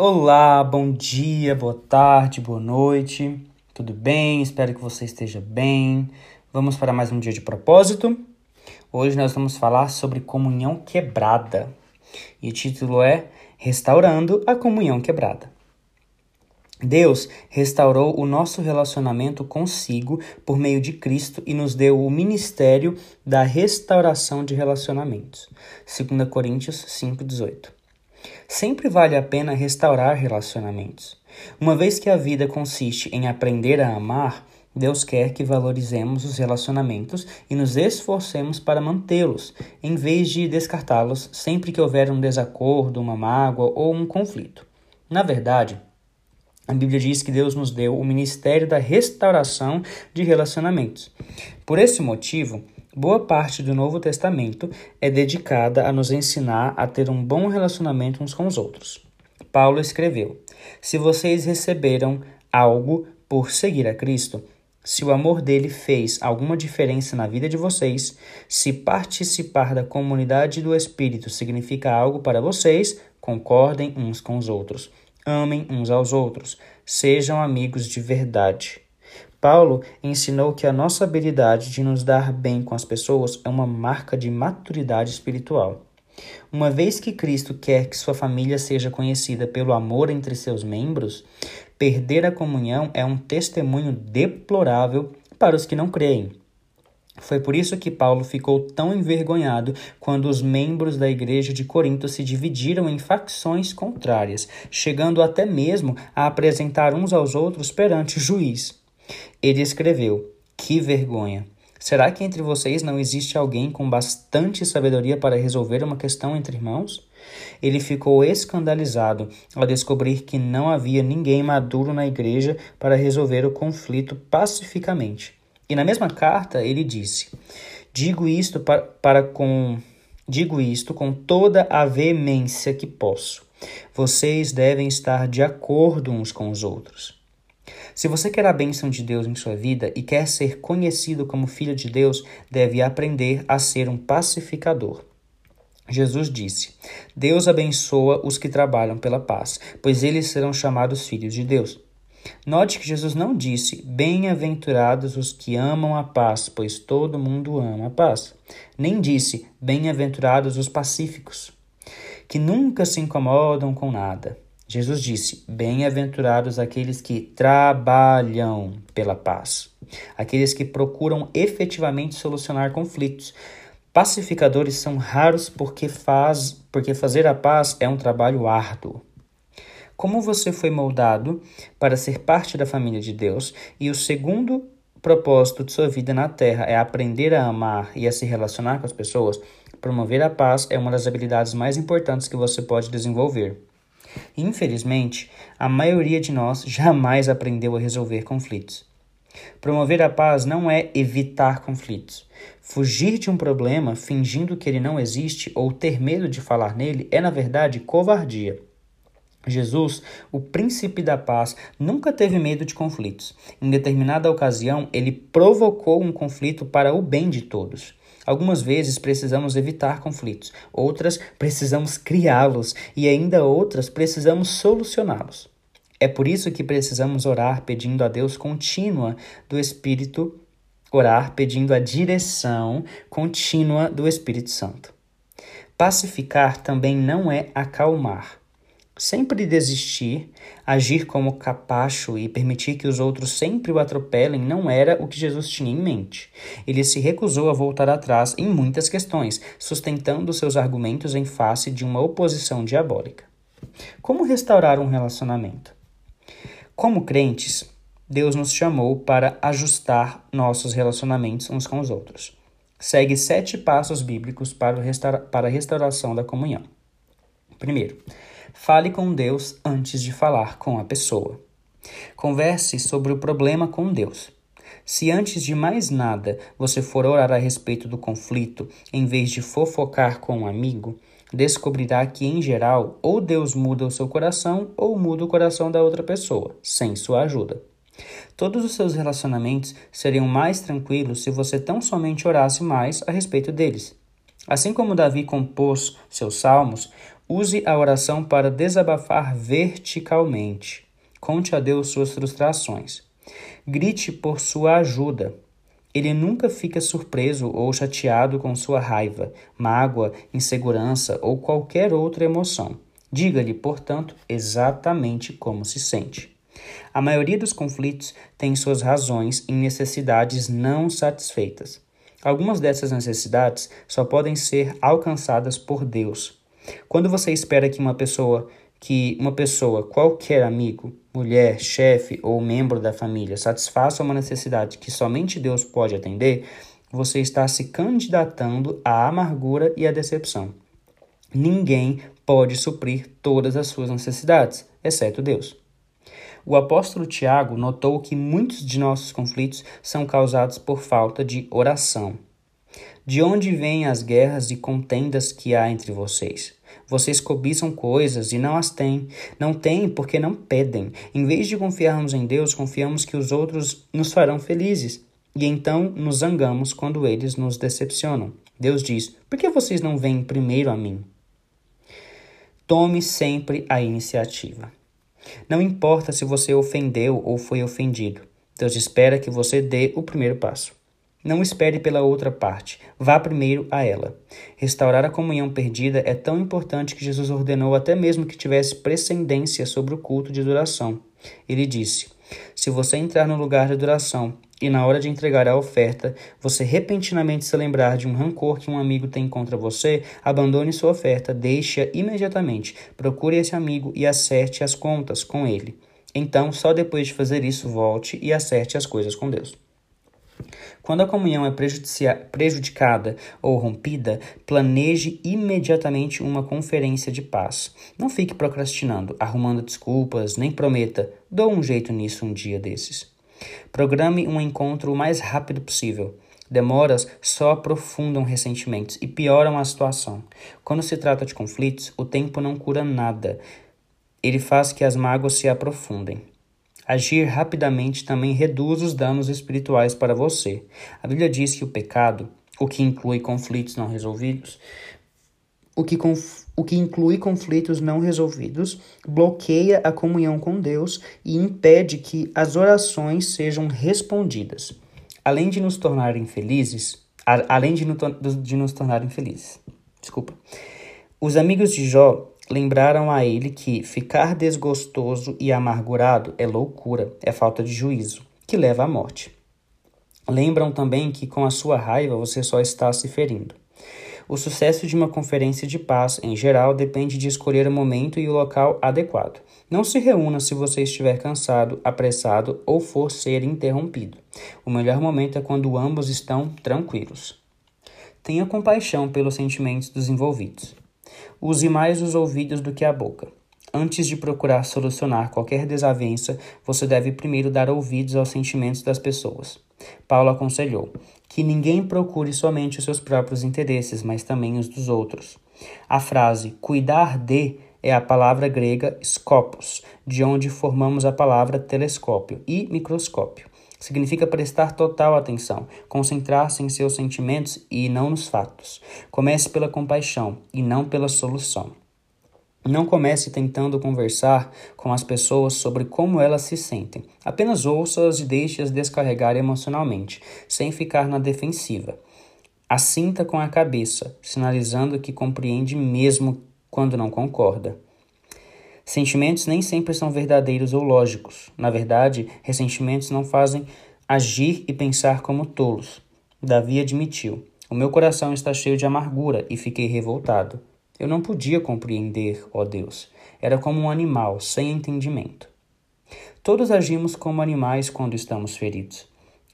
Olá, bom dia, boa tarde, boa noite. Tudo bem? Espero que você esteja bem. Vamos para mais um dia de propósito. Hoje nós vamos falar sobre comunhão quebrada. E o título é Restaurando a comunhão quebrada. Deus restaurou o nosso relacionamento consigo por meio de Cristo e nos deu o ministério da restauração de relacionamentos. 2 Coríntios 5:18. Sempre vale a pena restaurar relacionamentos. Uma vez que a vida consiste em aprender a amar, Deus quer que valorizemos os relacionamentos e nos esforcemos para mantê-los, em vez de descartá-los sempre que houver um desacordo, uma mágoa ou um conflito. Na verdade, a Bíblia diz que Deus nos deu o ministério da restauração de relacionamentos. Por esse motivo, boa parte do Novo Testamento é dedicada a nos ensinar a ter um bom relacionamento uns com os outros. Paulo escreveu: Se vocês receberam algo por seguir a Cristo, se o amor dele fez alguma diferença na vida de vocês, se participar da comunidade do Espírito significa algo para vocês, concordem uns com os outros. Amem uns aos outros, sejam amigos de verdade. Paulo ensinou que a nossa habilidade de nos dar bem com as pessoas é uma marca de maturidade espiritual. Uma vez que Cristo quer que sua família seja conhecida pelo amor entre seus membros, perder a comunhão é um testemunho deplorável para os que não creem. Foi por isso que Paulo ficou tão envergonhado quando os membros da igreja de Corinto se dividiram em facções contrárias, chegando até mesmo a apresentar uns aos outros perante o juiz. Ele escreveu: Que vergonha! Será que entre vocês não existe alguém com bastante sabedoria para resolver uma questão entre irmãos? Ele ficou escandalizado ao descobrir que não havia ninguém maduro na igreja para resolver o conflito pacificamente. E na mesma carta ele disse: Digo isto para, para com digo isto com toda a veemência que posso. Vocês devem estar de acordo uns com os outros. Se você quer a bênção de Deus em sua vida e quer ser conhecido como filho de Deus, deve aprender a ser um pacificador. Jesus disse: Deus abençoa os que trabalham pela paz, pois eles serão chamados filhos de Deus. Note que Jesus não disse: Bem-aventurados os que amam a paz, pois todo mundo ama a paz. Nem disse: Bem-aventurados os pacíficos, que nunca se incomodam com nada. Jesus disse: Bem-aventurados aqueles que trabalham pela paz, aqueles que procuram efetivamente solucionar conflitos. Pacificadores são raros porque, faz, porque fazer a paz é um trabalho árduo como você foi moldado para ser parte da família de Deus, e o segundo propósito de sua vida na Terra é aprender a amar e a se relacionar com as pessoas, promover a paz é uma das habilidades mais importantes que você pode desenvolver. Infelizmente, a maioria de nós jamais aprendeu a resolver conflitos. Promover a paz não é evitar conflitos. Fugir de um problema fingindo que ele não existe ou ter medo de falar nele é, na verdade, covardia. Jesus, o príncipe da paz, nunca teve medo de conflitos. Em determinada ocasião, ele provocou um conflito para o bem de todos. Algumas vezes precisamos evitar conflitos, outras precisamos criá-los e ainda outras precisamos solucioná-los. É por isso que precisamos orar pedindo a Deus contínua do Espírito, orar pedindo a direção contínua do Espírito Santo. Pacificar também não é acalmar. Sempre desistir, agir como capacho e permitir que os outros sempre o atropelem não era o que Jesus tinha em mente. Ele se recusou a voltar atrás em muitas questões, sustentando seus argumentos em face de uma oposição diabólica. Como restaurar um relacionamento? Como crentes, Deus nos chamou para ajustar nossos relacionamentos uns com os outros. Segue sete passos bíblicos para, para a restauração da comunhão. Primeiro, Fale com Deus antes de falar com a pessoa. Converse sobre o problema com Deus. Se antes de mais nada você for orar a respeito do conflito, em vez de fofocar com um amigo, descobrirá que, em geral, ou Deus muda o seu coração ou muda o coração da outra pessoa, sem sua ajuda. Todos os seus relacionamentos seriam mais tranquilos se você tão somente orasse mais a respeito deles. Assim como Davi compôs seus salmos, use a oração para desabafar verticalmente. Conte a Deus suas frustrações. Grite por sua ajuda. Ele nunca fica surpreso ou chateado com sua raiva, mágoa, insegurança ou qualquer outra emoção. Diga-lhe, portanto, exatamente como se sente. A maioria dos conflitos tem suas razões em necessidades não satisfeitas. Algumas dessas necessidades só podem ser alcançadas por Deus. Quando você espera que uma pessoa que uma pessoa, qualquer amigo, mulher, chefe ou membro da família satisfaça uma necessidade que somente Deus pode atender, você está se candidatando à amargura e à decepção. Ninguém pode suprir todas as suas necessidades, exceto Deus. O apóstolo Tiago notou que muitos de nossos conflitos são causados por falta de oração. De onde vêm as guerras e contendas que há entre vocês? Vocês cobiçam coisas e não as têm. Não têm porque não pedem. Em vez de confiarmos em Deus, confiamos que os outros nos farão felizes. E então nos zangamos quando eles nos decepcionam. Deus diz: Por que vocês não vêm primeiro a mim? Tome sempre a iniciativa. Não importa se você ofendeu ou foi ofendido. Deus espera que você dê o primeiro passo. Não espere pela outra parte, vá primeiro a ela. Restaurar a comunhão perdida é tão importante que Jesus ordenou até mesmo que tivesse precedência sobre o culto de adoração. Ele disse: Se você entrar no lugar de adoração e na hora de entregar a oferta, você repentinamente se lembrar de um rancor que um amigo tem contra você, abandone sua oferta, deixe-a imediatamente, procure esse amigo e acerte as contas com ele. Então, só depois de fazer isso, volte e acerte as coisas com Deus. Quando a comunhão é prejudicada ou rompida, planeje imediatamente uma conferência de paz. Não fique procrastinando, arrumando desculpas, nem prometa, dou um jeito nisso um dia desses. Programe um encontro o mais rápido possível. Demoras só aprofundam ressentimentos e pioram a situação. Quando se trata de conflitos, o tempo não cura nada. Ele faz que as mágoas se aprofundem. Agir rapidamente também reduz os danos espirituais para você. A Bíblia diz que o pecado, o que inclui conflitos não resolvidos, o que, o que inclui conflitos não resolvidos, bloqueia a comunhão com Deus e impede que as orações sejam respondidas. Além de nos tornarem felizes, a, além de, no, de nos tornarem felizes. Desculpa. Os amigos de Jó lembraram a ele que ficar desgostoso e amargurado é loucura, é falta de juízo, que leva à morte. Lembram também que com a sua raiva você só está se ferindo. O sucesso de uma conferência de paz, em geral, depende de escolher o momento e o local adequado. Não se reúna se você estiver cansado, apressado ou for ser interrompido. O melhor momento é quando ambos estão tranquilos. Tenha compaixão pelos sentimentos dos envolvidos. Use mais os ouvidos do que a boca. Antes de procurar solucionar qualquer desavença, você deve primeiro dar ouvidos aos sentimentos das pessoas. Paulo aconselhou que ninguém procure somente os seus próprios interesses, mas também os dos outros. A frase cuidar de é a palavra grega scopus, de onde formamos a palavra telescópio e microscópio. Significa prestar total atenção, concentrar-se em seus sentimentos e não nos fatos. Comece pela compaixão e não pela solução. Não comece tentando conversar com as pessoas sobre como elas se sentem. Apenas ouça-as e deixe-as descarregar emocionalmente, sem ficar na defensiva. Assinta com a cabeça, sinalizando que compreende mesmo quando não concorda. Sentimentos nem sempre são verdadeiros ou lógicos. Na verdade, ressentimentos não fazem agir e pensar como tolos. Davi admitiu: O meu coração está cheio de amargura e fiquei revoltado. Eu não podia compreender, ó Deus. Era como um animal, sem entendimento. Todos agimos como animais quando estamos feridos.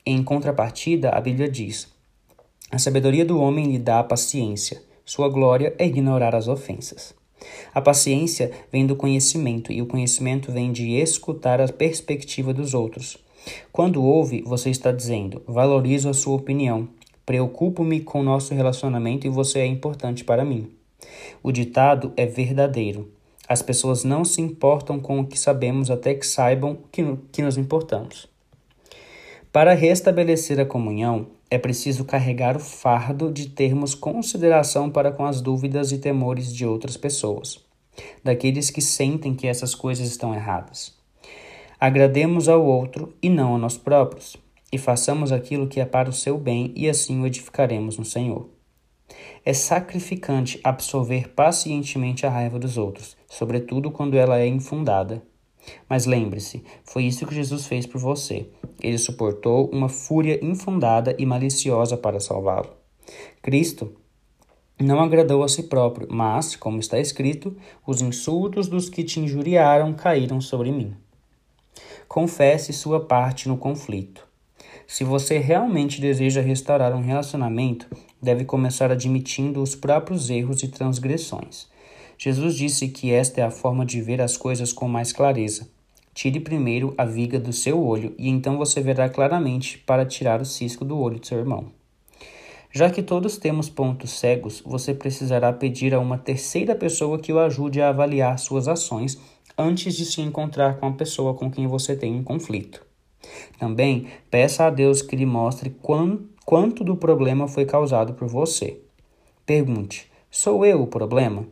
Em contrapartida, a Bíblia diz: A sabedoria do homem lhe dá a paciência, sua glória é ignorar as ofensas. A paciência vem do conhecimento e o conhecimento vem de escutar a perspectiva dos outros. Quando ouve, você está dizendo: valorizo a sua opinião, preocupo-me com nosso relacionamento e você é importante para mim. O ditado é verdadeiro. As pessoas não se importam com o que sabemos até que saibam que, que nos importamos. Para restabelecer a comunhão, é preciso carregar o fardo de termos consideração para com as dúvidas e temores de outras pessoas, daqueles que sentem que essas coisas estão erradas. Agrademos ao outro e não a nós próprios, e façamos aquilo que é para o seu bem, e assim o edificaremos no Senhor. É sacrificante absorver pacientemente a raiva dos outros, sobretudo quando ela é infundada. Mas lembre-se, foi isso que Jesus fez por você. Ele suportou uma fúria infundada e maliciosa para salvá-lo. Cristo não agradou a si próprio, mas, como está escrito, os insultos dos que te injuriaram caíram sobre mim. Confesse sua parte no conflito. Se você realmente deseja restaurar um relacionamento, deve começar admitindo os próprios erros e transgressões. Jesus disse que esta é a forma de ver as coisas com mais clareza. Tire primeiro a viga do seu olho, e então você verá claramente para tirar o cisco do olho do seu irmão. Já que todos temos pontos cegos, você precisará pedir a uma terceira pessoa que o ajude a avaliar suas ações antes de se encontrar com a pessoa com quem você tem um conflito. Também peça a Deus que lhe mostre quanto do problema foi causado por você. Pergunte: sou eu o problema?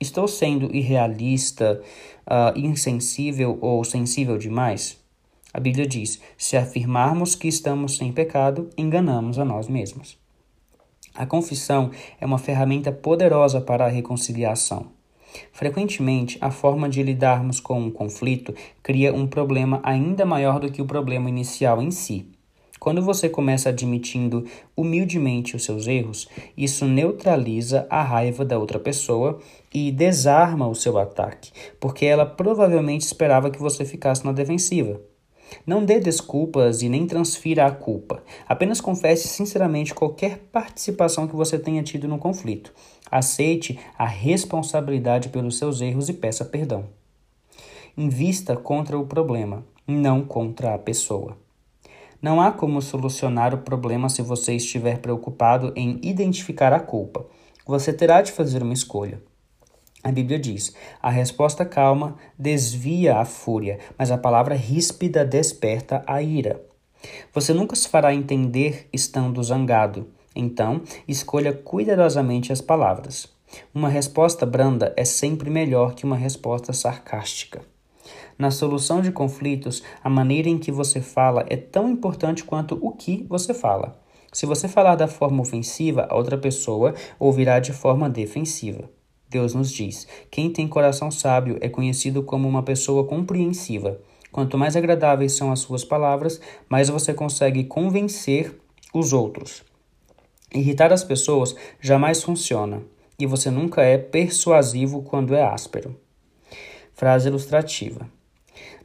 Estou sendo irrealista, uh, insensível ou sensível demais? A Bíblia diz: se afirmarmos que estamos sem pecado, enganamos a nós mesmos. A confissão é uma ferramenta poderosa para a reconciliação. Frequentemente, a forma de lidarmos com um conflito cria um problema ainda maior do que o problema inicial em si. Quando você começa admitindo humildemente os seus erros, isso neutraliza a raiva da outra pessoa e desarma o seu ataque, porque ela provavelmente esperava que você ficasse na defensiva. Não dê desculpas e nem transfira a culpa. Apenas confesse sinceramente qualquer participação que você tenha tido no conflito. Aceite a responsabilidade pelos seus erros e peça perdão. Invista contra o problema, não contra a pessoa. Não há como solucionar o problema se você estiver preocupado em identificar a culpa. Você terá de fazer uma escolha. A Bíblia diz: a resposta calma desvia a fúria, mas a palavra ríspida desperta a ira. Você nunca se fará entender estando zangado. Então, escolha cuidadosamente as palavras. Uma resposta branda é sempre melhor que uma resposta sarcástica. Na solução de conflitos, a maneira em que você fala é tão importante quanto o que você fala. Se você falar da forma ofensiva, a outra pessoa ouvirá de forma defensiva. Deus nos diz: quem tem coração sábio é conhecido como uma pessoa compreensiva. Quanto mais agradáveis são as suas palavras, mais você consegue convencer os outros. Irritar as pessoas jamais funciona, e você nunca é persuasivo quando é áspero. Frase ilustrativa.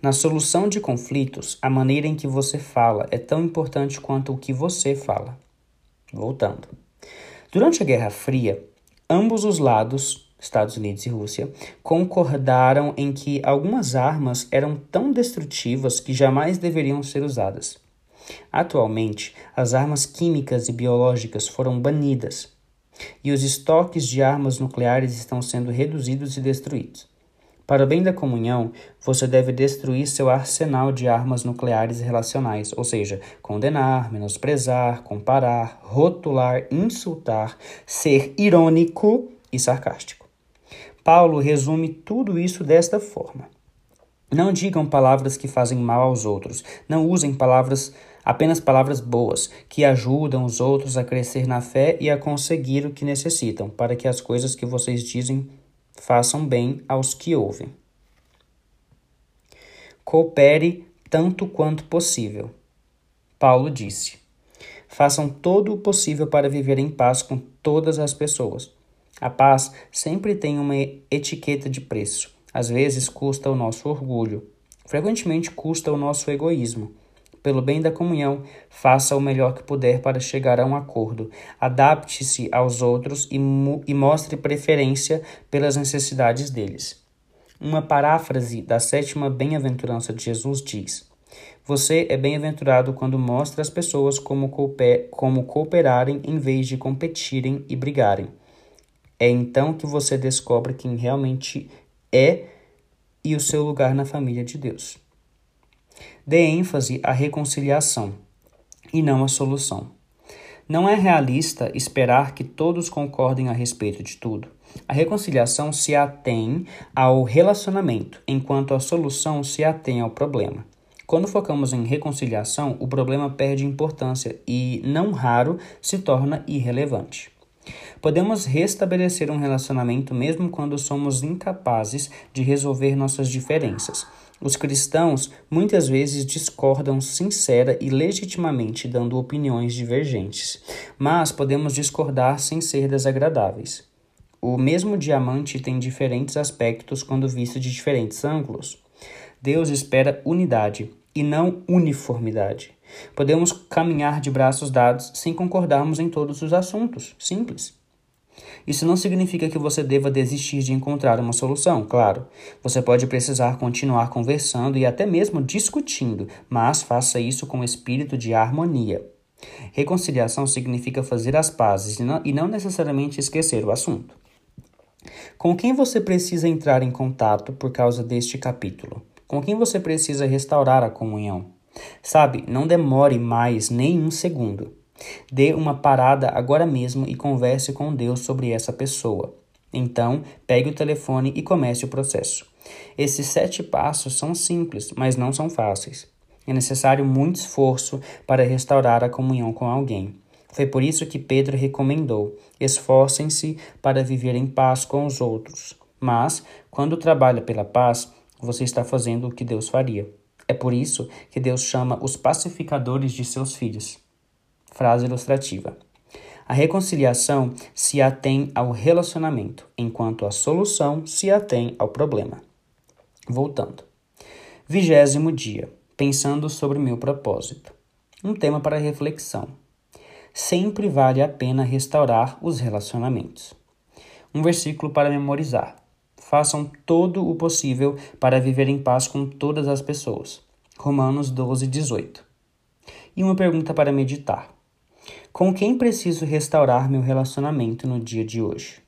Na solução de conflitos, a maneira em que você fala é tão importante quanto o que você fala. Voltando. Durante a Guerra Fria, ambos os lados, Estados Unidos e Rússia, concordaram em que algumas armas eram tão destrutivas que jamais deveriam ser usadas. Atualmente, as armas químicas e biológicas foram banidas e os estoques de armas nucleares estão sendo reduzidos e destruídos. Para o bem da comunhão, você deve destruir seu arsenal de armas nucleares relacionais, ou seja, condenar, menosprezar, comparar, rotular, insultar, ser irônico e sarcástico. Paulo resume tudo isso desta forma. Não digam palavras que fazem mal aos outros. Não usem palavras apenas palavras boas, que ajudam os outros a crescer na fé e a conseguir o que necessitam, para que as coisas que vocês dizem façam bem aos que ouvem. Coopere tanto quanto possível. Paulo disse: Façam todo o possível para viver em paz com todas as pessoas. A paz sempre tem uma etiqueta de preço. Às vezes custa o nosso orgulho, frequentemente custa o nosso egoísmo pelo bem da comunhão, faça o melhor que puder para chegar a um acordo. Adapte-se aos outros e, e mostre preferência pelas necessidades deles. Uma paráfrase da sétima bem-aventurança de Jesus diz: Você é bem-aventurado quando mostra às pessoas como, cooper como cooperarem em vez de competirem e brigarem. É então que você descobre quem realmente é e o seu lugar na família de Deus. Dê ênfase à reconciliação. e não a solução. Não é realista esperar que todos concordem a respeito de tudo. A reconciliação se atém ao relacionamento, enquanto a solução se atém ao problema. Quando focamos em reconciliação, o problema perde importância e, não raro, se torna irrelevante. Podemos restabelecer um relacionamento mesmo quando somos incapazes de resolver nossas diferenças. Os cristãos muitas vezes discordam sincera e legitimamente, dando opiniões divergentes, mas podemos discordar sem ser desagradáveis. O mesmo diamante tem diferentes aspectos quando visto de diferentes ângulos. Deus espera unidade e não uniformidade. Podemos caminhar de braços dados sem concordarmos em todos os assuntos. Simples. Isso não significa que você deva desistir de encontrar uma solução, claro. Você pode precisar continuar conversando e até mesmo discutindo, mas faça isso com espírito de harmonia. Reconciliação significa fazer as pazes e não, e não necessariamente esquecer o assunto. Com quem você precisa entrar em contato por causa deste capítulo? Com quem você precisa restaurar a comunhão? Sabe, não demore mais nem um segundo. Dê uma parada agora mesmo e converse com Deus sobre essa pessoa. Então, pegue o telefone e comece o processo. Esses sete passos são simples, mas não são fáceis. É necessário muito esforço para restaurar a comunhão com alguém. Foi por isso que Pedro recomendou: esforcem-se para viver em paz com os outros. Mas, quando trabalha pela paz, você está fazendo o que Deus faria. É por isso que Deus chama os pacificadores de seus filhos. Frase ilustrativa. A reconciliação se atém ao relacionamento, enquanto a solução se atém ao problema. Voltando. Vigésimo dia. Pensando sobre meu propósito. Um tema para reflexão. Sempre vale a pena restaurar os relacionamentos. Um versículo para memorizar. Façam todo o possível para viver em paz com todas as pessoas. Romanos 12, 18. E uma pergunta para meditar. Com quem preciso restaurar meu relacionamento no dia de hoje?